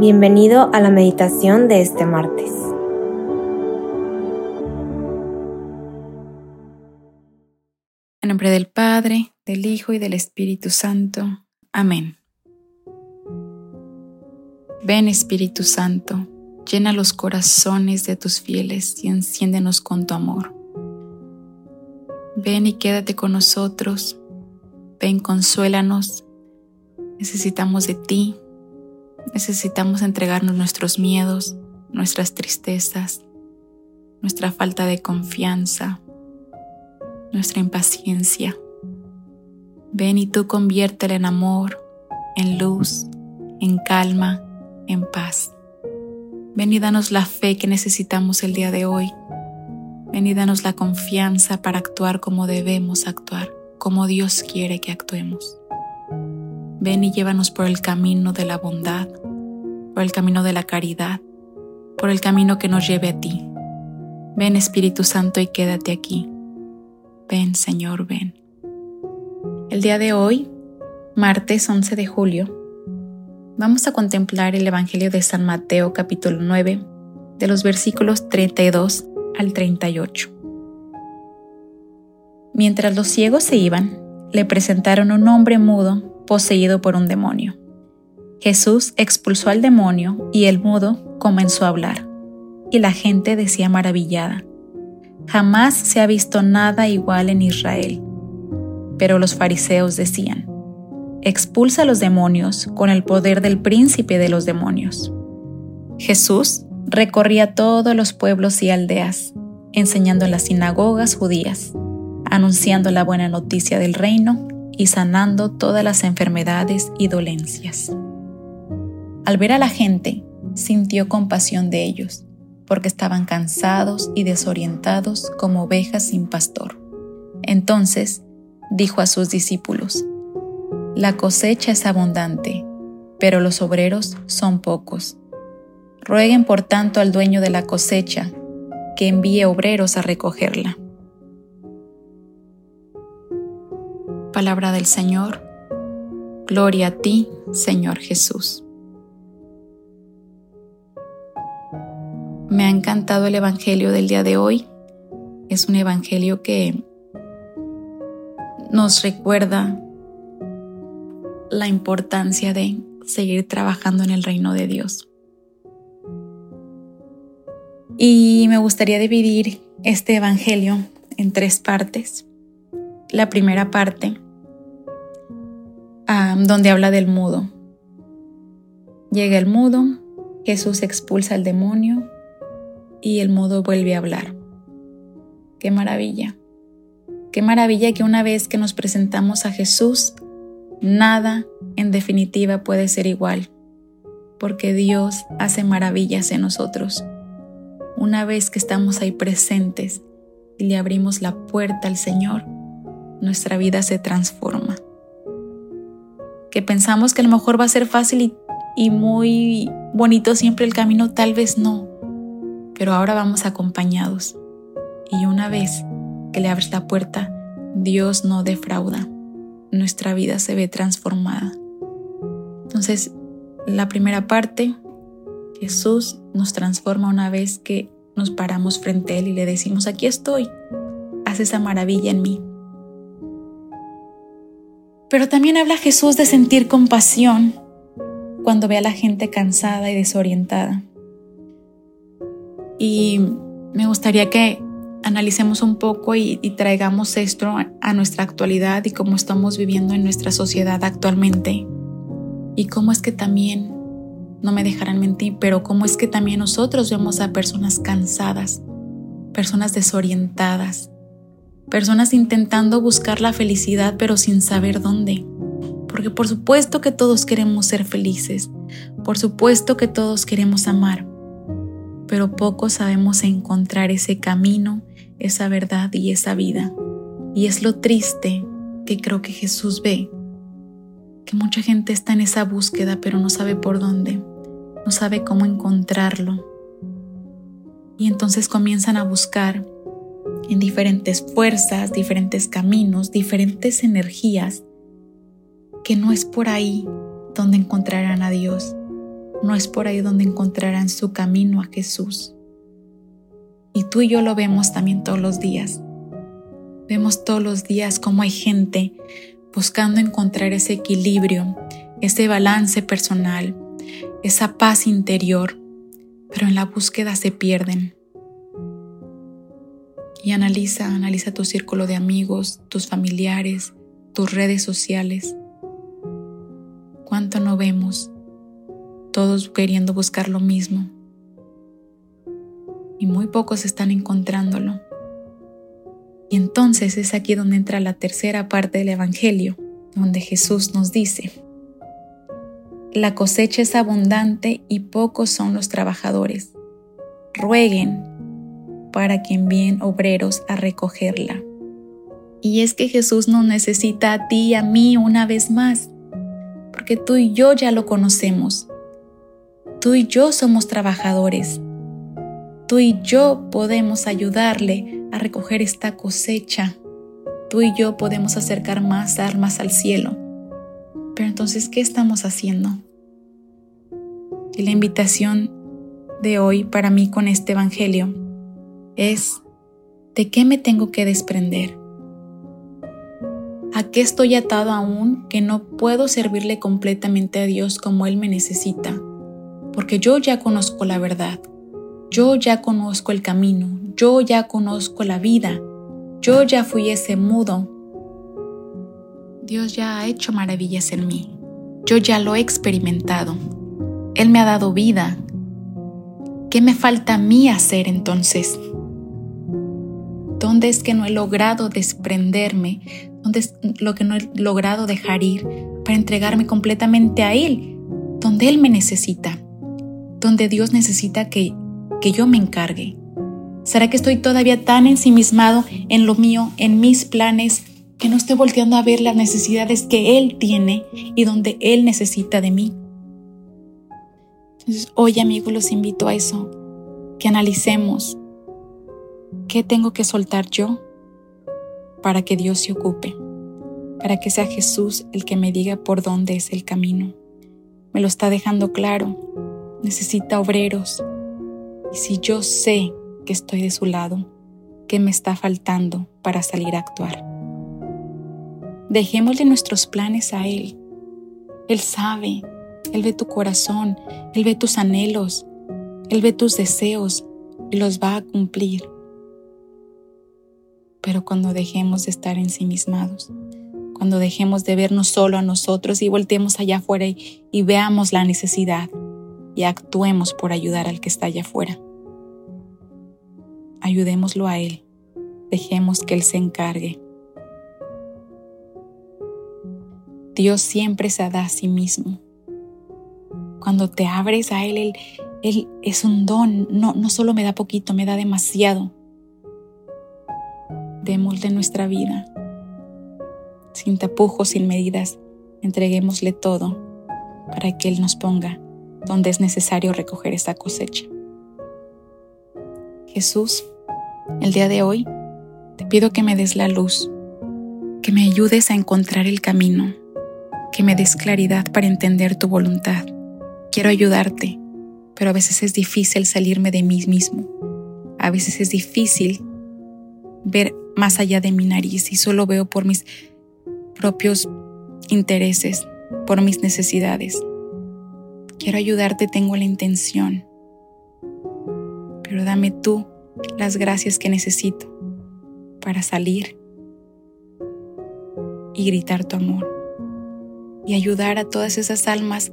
Bienvenido a la meditación de este martes. En nombre del Padre, del Hijo y del Espíritu Santo. Amén. Ven Espíritu Santo, llena los corazones de tus fieles y enciéndenos con tu amor. Ven y quédate con nosotros. Ven, consuélanos. Necesitamos de ti. Necesitamos entregarnos nuestros miedos, nuestras tristezas, nuestra falta de confianza, nuestra impaciencia. Ven y tú conviértela en amor, en luz, en calma, en paz. Ven y danos la fe que necesitamos el día de hoy. Ven y danos la confianza para actuar como debemos actuar, como Dios quiere que actuemos. Ven y llévanos por el camino de la bondad, por el camino de la caridad, por el camino que nos lleve a ti. Ven Espíritu Santo y quédate aquí. Ven Señor, ven. El día de hoy, martes 11 de julio, vamos a contemplar el Evangelio de San Mateo capítulo 9, de los versículos 32 al 38. Mientras los ciegos se iban, le presentaron un hombre mudo poseído por un demonio. Jesús expulsó al demonio y el mudo comenzó a hablar. Y la gente decía maravillada, jamás se ha visto nada igual en Israel. Pero los fariseos decían, expulsa los demonios con el poder del príncipe de los demonios. Jesús recorría todos los pueblos y aldeas, enseñando en las sinagogas judías, anunciando la buena noticia del reino y sanando todas las enfermedades y dolencias. Al ver a la gente, sintió compasión de ellos, porque estaban cansados y desorientados como ovejas sin pastor. Entonces dijo a sus discípulos, La cosecha es abundante, pero los obreros son pocos. Rueguen por tanto al dueño de la cosecha que envíe obreros a recogerla. Palabra del Señor. Gloria a ti, Señor Jesús. Me ha encantado el Evangelio del día de hoy. Es un Evangelio que nos recuerda la importancia de seguir trabajando en el reino de Dios. Y me gustaría dividir este Evangelio en tres partes la primera parte, donde habla del mudo. Llega el mudo, Jesús expulsa al demonio y el mudo vuelve a hablar. Qué maravilla. Qué maravilla que una vez que nos presentamos a Jesús, nada en definitiva puede ser igual, porque Dios hace maravillas en nosotros. Una vez que estamos ahí presentes y le abrimos la puerta al Señor, nuestra vida se transforma. Que pensamos que a lo mejor va a ser fácil y, muy bonito siempre el camino, tal vez no, pero ahora vamos acompañados. Y una vez que le abres la puerta, Dios no defrauda. Nuestra vida se ve transformada. Entonces, la primera parte, Jesús nos transforma una vez que nos paramos frente a Él y le decimos, aquí estoy, haz esa maravilla en mí. Pero también habla Jesús de sentir compasión cuando ve a la gente cansada y desorientada. Y me gustaría que analicemos un poco y, traigamos esto a nuestra actualidad y cómo estamos viviendo en nuestra sociedad actualmente. Y cómo es que también, no me dejarán mentir, pero cómo es que también nosotros vemos a personas cansadas, personas desorientadas, personas intentando buscar la felicidad pero sin saber dónde. Porque por supuesto que todos queremos ser felices, por supuesto que todos queremos amar, pero pocos sabemos encontrar ese camino, esa verdad y esa vida. Y es lo triste que creo que Jesús ve, que mucha gente está en esa búsqueda pero no sabe por dónde, no sabe cómo encontrarlo. Y entonces comienzan a buscar en diferentes fuerzas, diferentes caminos, diferentes energías, que no es por ahí donde encontrarán a Dios, no es por ahí donde encontrarán su camino a Jesús. Y tú y yo lo vemos también todos los días. Vemos todos los días cómo hay gente buscando encontrar ese equilibrio, ese balance personal, esa paz interior, pero en la búsqueda se pierden. Y analiza, analiza tu círculo de amigos, tus familiares, tus redes sociales. ¿Cuánto no vemos? Todos queriendo buscar lo mismo. Y muy pocos están encontrándolo. Y entonces es aquí donde entra la tercera parte del Evangelio, donde Jesús nos dice, la cosecha es abundante y pocos son los trabajadores. Rueguen para que envíen obreros a recogerla. Y es que Jesús nos necesita a ti y a mí una vez más, porque tú y yo ya lo conocemos. Tú y yo somos trabajadores. Tú y yo podemos ayudarle a recoger esta cosecha. Tú y yo podemos acercar más almas al cielo. Pero entonces, ¿qué estamos haciendo? Y la invitación de hoy para mí con este Evangelio es, ¿de qué me tengo que desprender? ¿A qué estoy atado aún que no puedo servirle completamente a Dios como Él me necesita? Porque yo ya conozco la verdad, yo ya conozco el camino, yo ya conozco la vida, yo ya fui ese mudo. Dios ya ha hecho maravillas en mí, yo ya lo he experimentado, Él me ha dado vida. ¿Qué me falta a mí hacer entonces? ¿Dónde es que no he logrado desprenderme? ¿Dónde es lo que no he logrado dejar ir para entregarme completamente a Él? Donde Él me necesita. Donde Dios necesita que, que yo me encargue. ¿Será que estoy todavía tan ensimismado en lo mío, en mis planes, que no estoy volteando a ver las necesidades que Él tiene y donde Él necesita de mí? Entonces, hoy amigos, los invito a eso, que analicemos ¿Qué tengo que soltar yo para que Dios se ocupe? Para que sea Jesús el que me diga por dónde es el camino. Me lo está dejando claro. Necesita obreros. Y si yo sé que estoy de su lado, ¿qué me está faltando para salir a actuar? Dejémosle nuestros planes a Él. Él sabe, Él ve tu corazón, Él ve tus anhelos, Él ve tus deseos y los va a cumplir pero cuando dejemos de estar ensimismados, cuando dejemos de vernos solo a nosotros y volteemos allá afuera y, veamos la necesidad y actuemos por ayudar al que está allá afuera. Ayudémoslo a Él, dejemos que Él se encargue. Dios siempre se da a sí mismo. Cuando te abres a Él, Él, Él es un don, no, no solo me da poquito, me da demasiado démosle nuestra vida. Sin tapujos, sin medidas, entreguémosle todo para que Él nos ponga donde es necesario recoger esta cosecha. Jesús, el día de hoy, te pido que me des la luz, que me ayudes a encontrar el camino, que me des claridad para entender tu voluntad. Quiero ayudarte, pero a veces es difícil salirme de mí mismo. A veces es difícil ver más allá de mi nariz y solo veo por mis propios intereses, por mis necesidades. Quiero ayudarte, tengo la intención, pero dame tú las gracias que necesito para salir y gritar tu amor y ayudar a todas esas almas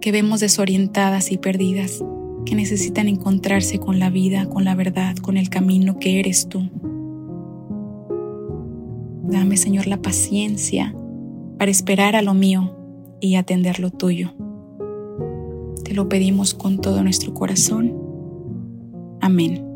que vemos desorientadas y perdidas, que necesitan encontrarse con la vida, con la verdad, con el camino que eres tú. Dame, Señor, la paciencia para esperar a lo mío y atender lo tuyo. Te lo pedimos con todo nuestro corazón. Amén.